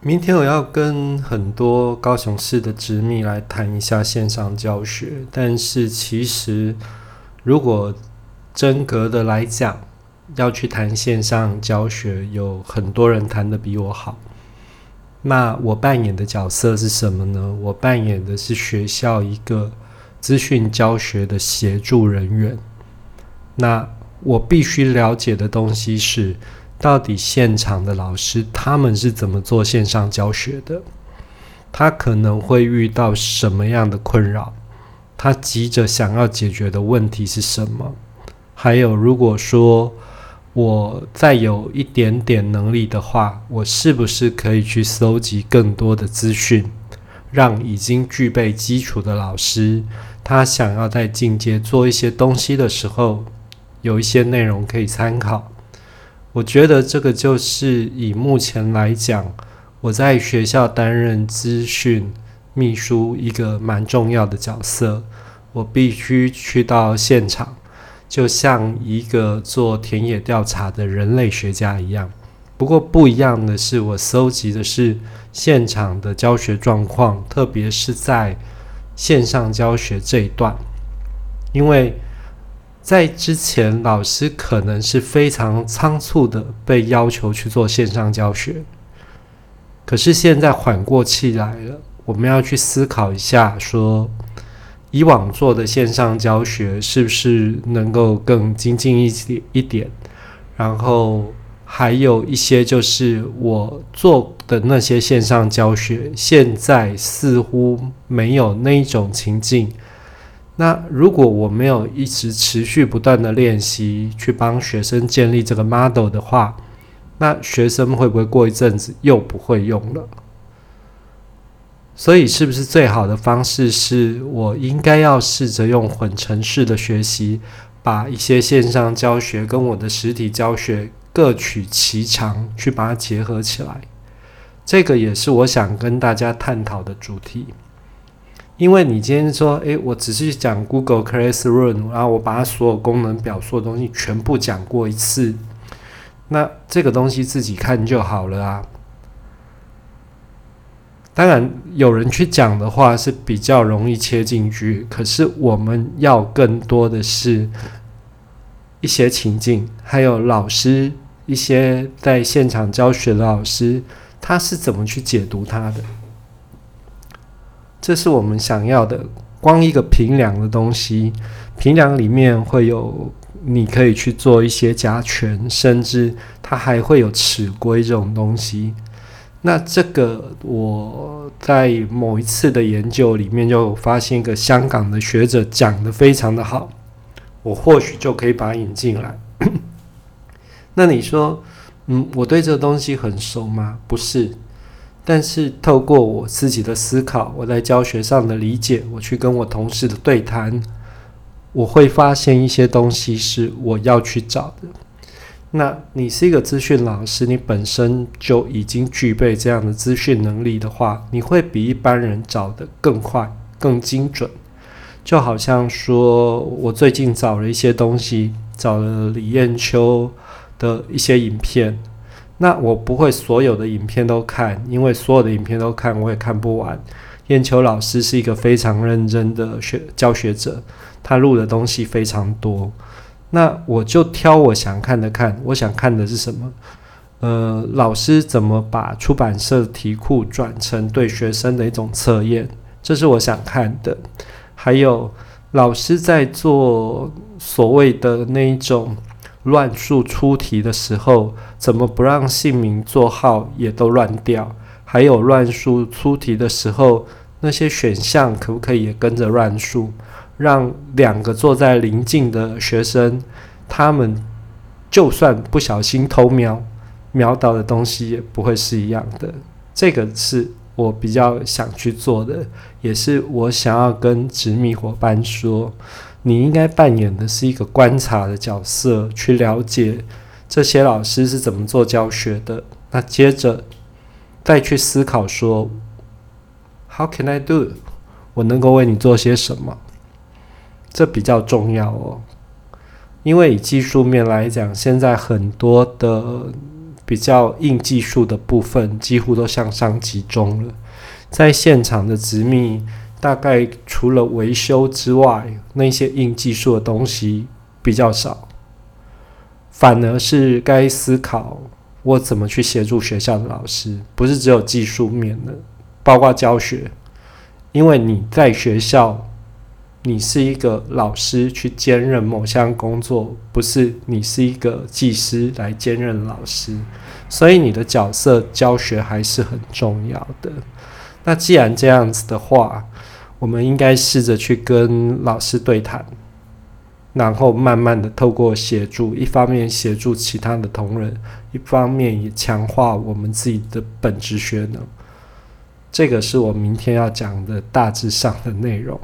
明天我要跟很多高雄市的执秘来谈一下线上教学，但是其实如果真格的来讲，要去谈线上教学，有很多人谈的比我好。那我扮演的角色是什么呢？我扮演的是学校一个资讯教学的协助人员。那我必须了解的东西是。到底现场的老师他们是怎么做线上教学的？他可能会遇到什么样的困扰？他急着想要解决的问题是什么？还有，如果说我再有一点点能力的话，我是不是可以去搜集更多的资讯，让已经具备基础的老师，他想要在进阶做一些东西的时候，有一些内容可以参考？我觉得这个就是以目前来讲，我在学校担任资讯秘书一个蛮重要的角色。我必须去到现场，就像一个做田野调查的人类学家一样。不过不一样的是，我搜集的是现场的教学状况，特别是在线上教学这一段，因为。在之前，老师可能是非常仓促的被要求去做线上教学，可是现在缓过气来了，我们要去思考一下，说以往做的线上教学是不是能够更精进一点一点？然后还有一些就是我做的那些线上教学，现在似乎没有那一种情境。那如果我没有一直持续不断的练习，去帮学生建立这个 model 的话，那学生会不会过一阵子又不会用了？所以，是不是最好的方式是我应该要试着用混成式的学习，把一些线上教学跟我的实体教学各取其长，去把它结合起来？这个也是我想跟大家探讨的主题。因为你今天说，诶，我只是讲 Google Classroom，然后我把它所有功能表、所有东西全部讲过一次，那这个东西自己看就好了啊。当然，有人去讲的话是比较容易切进去，可是我们要更多的是一些情境，还有老师一些在现场教学的老师，他是怎么去解读它的。这是我们想要的。光一个平梁的东西，平梁里面会有，你可以去做一些加权，甚至它还会有尺规这种东西。那这个我在某一次的研究里面就发现一个香港的学者讲的非常的好，我或许就可以把它引进来。那你说，嗯，我对这个东西很熟吗？不是。但是透过我自己的思考，我在教学上的理解，我去跟我同事的对谈，我会发现一些东西是我要去找的。那你是一个资讯老师，你本身就已经具备这样的资讯能力的话，你会比一般人找的更快、更精准。就好像说我最近找了一些东西，找了李艳秋的一些影片。那我不会所有的影片都看，因为所有的影片都看我也看不完。燕秋老师是一个非常认真的学教学者，他录的东西非常多。那我就挑我想看的看。我想看的是什么？呃，老师怎么把出版社题库转成对学生的一种测验？这是我想看的。还有老师在做所谓的那一种。乱数出题的时候，怎么不让姓名、座号也都乱掉？还有乱数出题的时候，那些选项可不可以也跟着乱数？让两个坐在邻近的学生，他们就算不小心偷瞄，瞄到的东西也不会是一样的。这个是我比较想去做的，也是我想要跟执迷伙伴说。你应该扮演的是一个观察的角色，去了解这些老师是怎么做教学的。那接着再去思考说，How can I do？我能够为你做些什么？这比较重要哦。因为以技术面来讲，现在很多的比较硬技术的部分几乎都向上集中了。在现场的执秘，大概除了维修之外，那些硬技术的东西比较少，反而是该思考我怎么去协助学校的老师，不是只有技术面的，包括教学，因为你在学校。你是一个老师去兼任某项工作，不是你是一个技师来兼任老师，所以你的角色教学还是很重要的。那既然这样子的话，我们应该试着去跟老师对谈，然后慢慢的透过协助，一方面协助其他的同仁，一方面也强化我们自己的本职学能。这个是我明天要讲的大致上的内容。